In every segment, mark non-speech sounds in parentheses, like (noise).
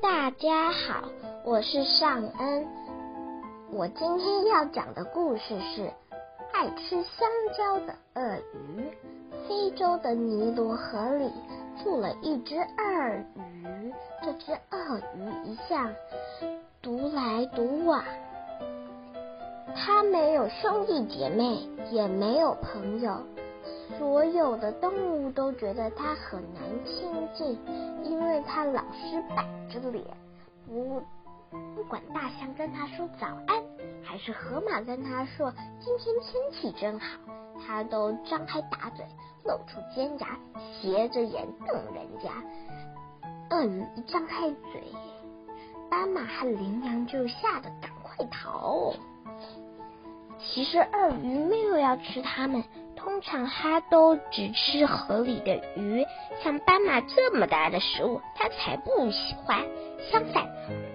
大家好，我是尚恩。我今天要讲的故事是爱吃香蕉的鳄鱼。非洲的尼罗河里住了一只鳄鱼，这只鳄鱼一向独来独往，它没有兄弟姐妹，也没有朋友。所有的动物都觉得它很难亲近，因为它老是板着脸，不不管大象跟它说早安，还是河马跟它说今天天气真好，它都张开大嘴，露出尖牙，斜着眼瞪人家。鳄鱼一张开嘴，斑马和羚羊就吓得赶快逃。其实鳄鱼没有要吃它们。通常它都只吃河里的鱼，像斑马这么大的食物，它才不喜欢。相反，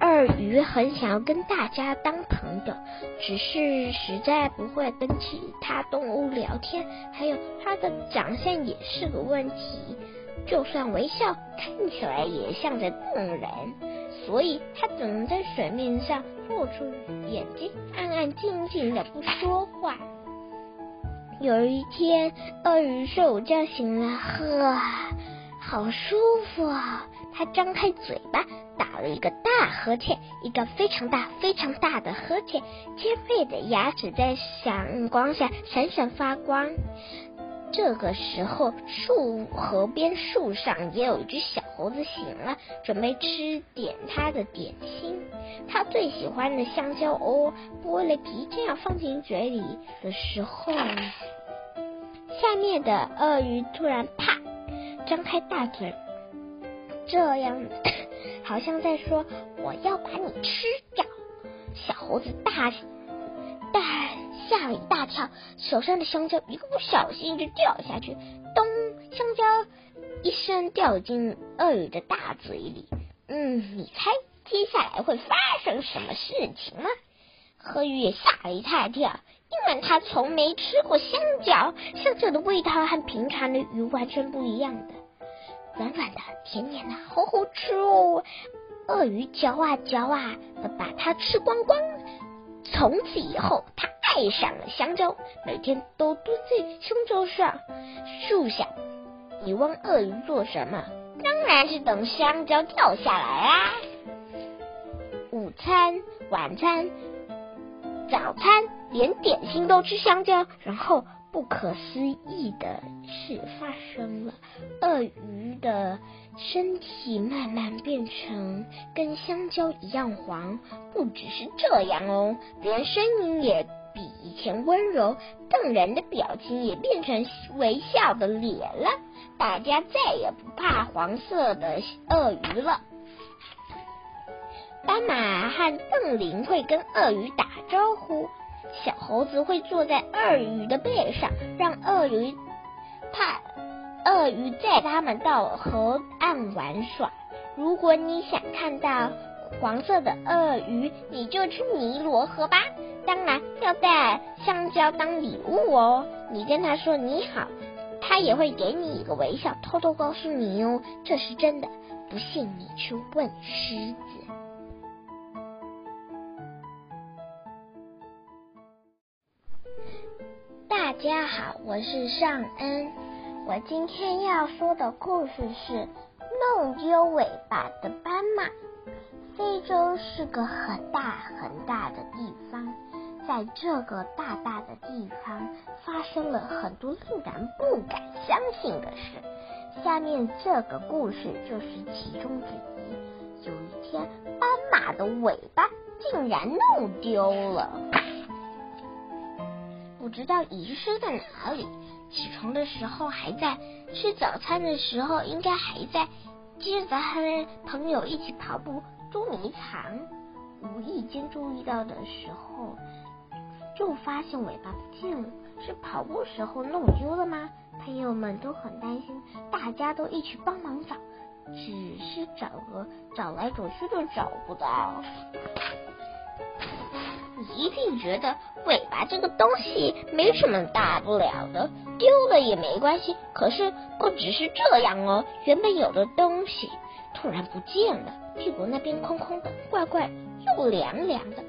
鳄鱼很想要跟大家当朋友，只是实在不会跟其他动物聊天。还有，它的长相也是个问题，就算微笑，看起来也像在瞪人，所以它只能在水面上露出眼睛，安安静静的不说话。有一天，鳄鱼睡午觉醒了，呵，好舒服啊！它张开嘴巴，打了一个大呵欠，一个非常大、非常大的呵欠，尖锐的牙齿在阳光下闪闪发光。这个时候，树河边树上也有一只小猴子醒了，准备吃点它的点心。它最喜欢的香蕉哦，剥了皮，正要放进嘴里的时候，下面的鳄鱼突然啪张开大嘴，这样 (coughs) 好像在说：“我要把你吃掉。”小猴子大大。吓了一大跳，手上的香蕉一个不小心就掉下去，咚！香蕉一声掉进鳄鱼的大嘴里。嗯，你猜接下来会发生什么事情吗？鳄鱼也吓了一大跳，因为他从没吃过香蕉，香蕉的味道和平常的鱼完全不一样的，软软的、甜甜的，好好吃哦！鳄鱼嚼啊嚼啊，把它吃光光。从此以后，他爱上了香蕉，每天都蹲在香蕉上树下。你问鳄鱼做什么？当然是等香蕉掉下来啦。午餐、晚餐、早餐，连点心都吃香蕉，然后。不可思议的事发生了，鳄鱼的身体慢慢变成跟香蕉一样黄。不只是这样哦，连声音也比以前温柔，瞪人的表情也变成微笑的脸了。大家再也不怕黄色的鳄鱼了。斑马和瞪羚会跟鳄鱼打招呼。小猴子会坐在鳄鱼的背上，让鳄鱼怕鳄鱼载他们到河岸玩耍。如果你想看到黄色的鳄鱼，你就去尼罗河吧。当然要带香蕉当礼物哦。你跟他说你好，他也会给你一个微笑，偷偷告诉你哦，这是真的。不信你去问狮子。大家好，我是尚恩。我今天要说的故事是弄丢尾巴的斑马。非洲是个很大很大的地方，在这个大大的地方发生了很多令人不敢相信的事。下面这个故事就是其中之一。有一天，斑马的尾巴竟然弄丢了。不知道遗失在哪里。起床的时候还在，吃早餐的时候应该还在。接着和朋友一起跑步捉迷藏，无意间注意到的时候，就发现尾巴不见了。是跑步时候弄丢了吗？朋友们都很担心，大家都一起帮忙找，只是找个找来找去都找不到。你一定觉得尾巴这个东西没什么大不了的，丢了也没关系。可是不只是这样哦，原本有的东西突然不见了，屁股那边空空的，怪怪又凉凉的。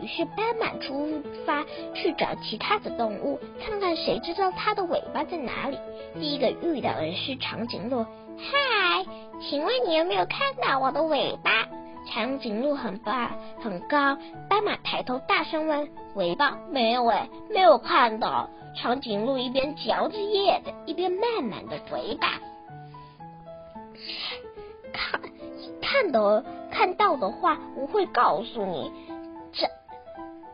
于是斑马出发去找其他的动物，看看谁知道它的尾巴在哪里。第一个遇到的是长颈鹿，嗨，请问你有没有看到我的尾巴？长颈鹿很大很高，斑马抬头大声问：“尾巴没有哎，没有看到。”长颈鹿一边嚼着叶子，一边慢慢的回答：“看，看到看到的话，我会告诉你。在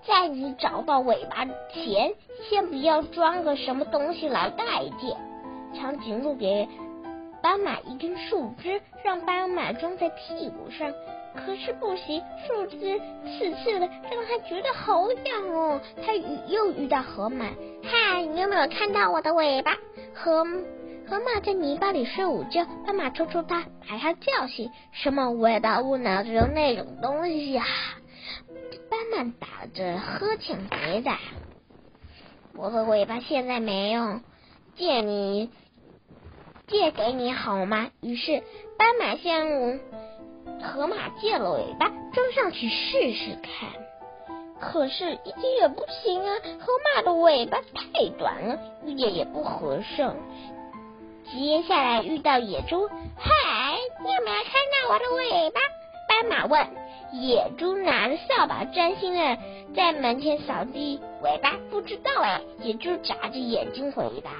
在你找到尾巴前，先不要装个什么东西来代替。”长颈鹿给斑马一根树枝，让斑马装在屁股上。可是不行，树枝刺刺的，让他觉得好痒哦。他又遇到河马，嗨，你有没有看到我的尾巴？河河马在泥巴里睡午觉，斑马抽抽它，把它叫醒。什么味道？我哪知道那种东西啊？斑马打着呵欠回答：“我的尾巴现在没用，借你借给你好吗？”于是斑马向河马借了尾巴，装上去试试看，可是一点也不行啊！河马的尾巴太短了，一点也不合适。接下来遇到野猪，嗨，你有没有看到我的尾巴？斑马问。野猪拿着扫把，专心的在门前扫地。尾巴不知道哎。野猪眨着眼睛回答。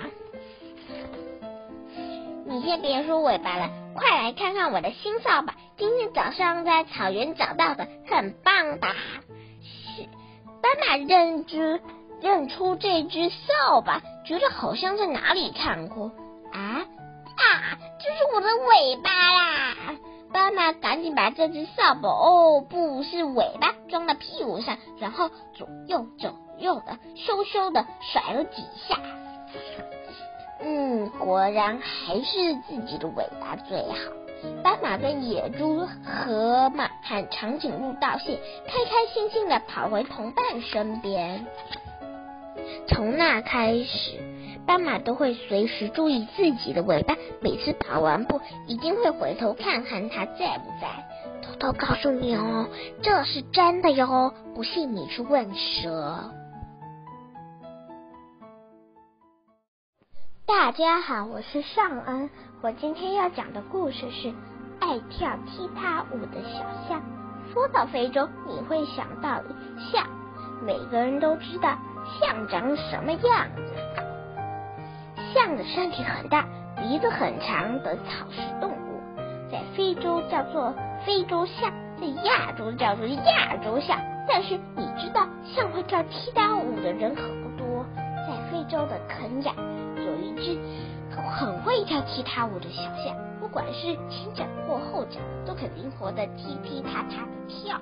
你先别说尾巴了，快来看看我的新扫把！今天早上在草原找到的，很棒吧？是斑马认知认出这只扫把，觉得好像在哪里看过啊啊！这是我的尾巴啦！斑马赶紧把这只扫把哦，不是尾巴，装到屁股上，然后左右左右的咻咻的甩了几下。嗯，果然还是自己的尾巴最好。斑马跟野猪、河马和长颈鹿道谢，开开心心的跑回同伴身边。从那开始，斑马都会随时注意自己的尾巴，每次跑完步一定会回头看看它在不在。偷偷告诉你哦，这是真的哟，不信你去问蛇。大家好，我是尚恩。我今天要讲的故事是爱跳踢踏舞的小象。说到非洲，你会想到象，每个人都知道象长什么样子。象的身体很大，鼻子很长的草食动物，在非洲叫做非洲象，在亚洲叫做亚洲象。但是你知道，象会跳踢踏舞的人可不多。非洲的肯亚。有一只很会跳踢踏舞的小象，不管是前脚或后脚，都可灵活的踢踢踏踏的跳，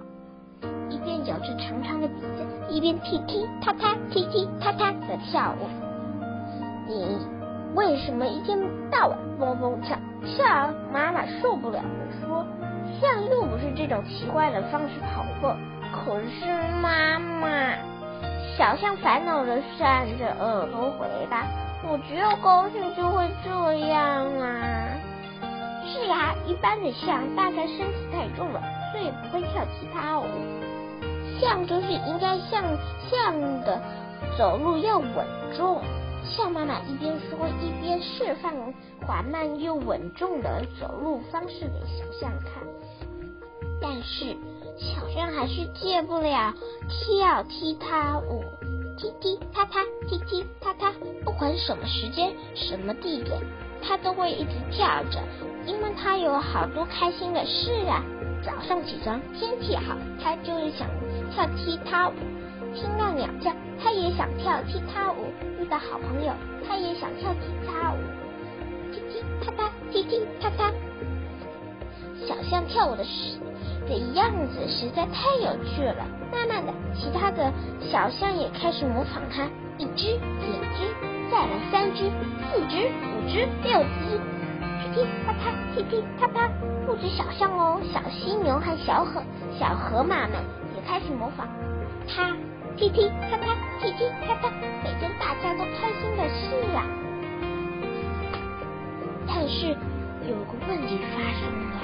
一边咬着长长的鼻子，一边踢踢踏踏、踢踢踏踏的跳舞。你为什么一天到晚蹦蹦跳跳？妈妈受不了的说：“象又不是这种奇怪的方式跑步。”可是妈妈，小象烦恼的扇着耳朵回答。我只有高兴就会这样啊！是啊，一般的象大概身体太重了，所以不会跳其他舞。象就是应该像象的走路要稳重。象妈妈一边说一边示范缓慢又稳重的走路方式给小象看，但是小象还是戒不了跳踢踏舞。踢踢踏踏，踢踢踏踏，不管什么时间、什么地点，他都会一直跳着，因为他有好多开心的事啊。早上起床，天气好，他就是想跳踢踏舞；听到鸟叫，他也想跳踢踏舞；遇到好朋友，他也想跳踢踏舞。踢踢踏踏，踢踢踏踏，小象跳舞的时的样子实在太有趣了。慢慢的，其他的小象也开始模仿它，一只、两只，再来三只、四只、五只、六只，踢踢啪啪，踢踢啪啪。不止小象哦，小犀牛和小河小河马们也开始模仿。它，踢踢啪啪，踢踢啪啪，每天大家都开心的事啊。但是有个问题发生了，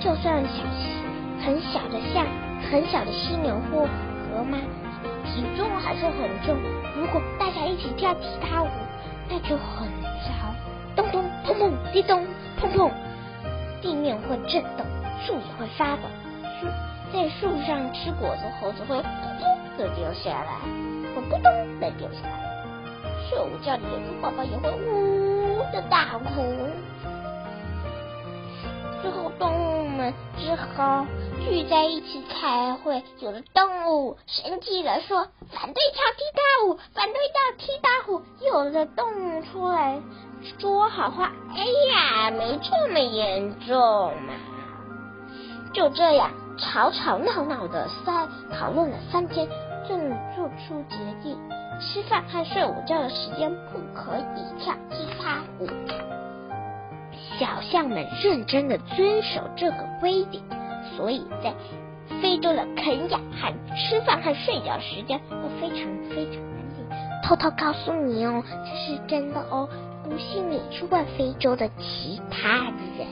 就算小犀很小的象，很小的犀牛或河马，体重还是很重。如果大家一起跳踢踏舞，那就很糟。咚咚砰砰，滴咚砰砰，地面会震动，树也会发抖。树在树上吃果子，猴子会扑的掉下来，会咕咚的掉下来。睡午觉的野猪宝宝也会呜的大哭。最后，动物们只好聚在一起开会。有的动物生气了，说：“反对跳踢踏舞，反对跳踢踏舞。”有的动物出来说好话：“哎呀，没这么严重嘛。”就这样吵吵闹闹的三讨论了三天，正做出决定：吃饭和睡午觉的时间不可以跳踢踏舞。小象们认真的遵守这个规定，所以在非洲的啃咬和吃饭和睡觉时间都非常非常安静，偷偷告诉你哦，这是真的哦，不信你去问非洲的其他人。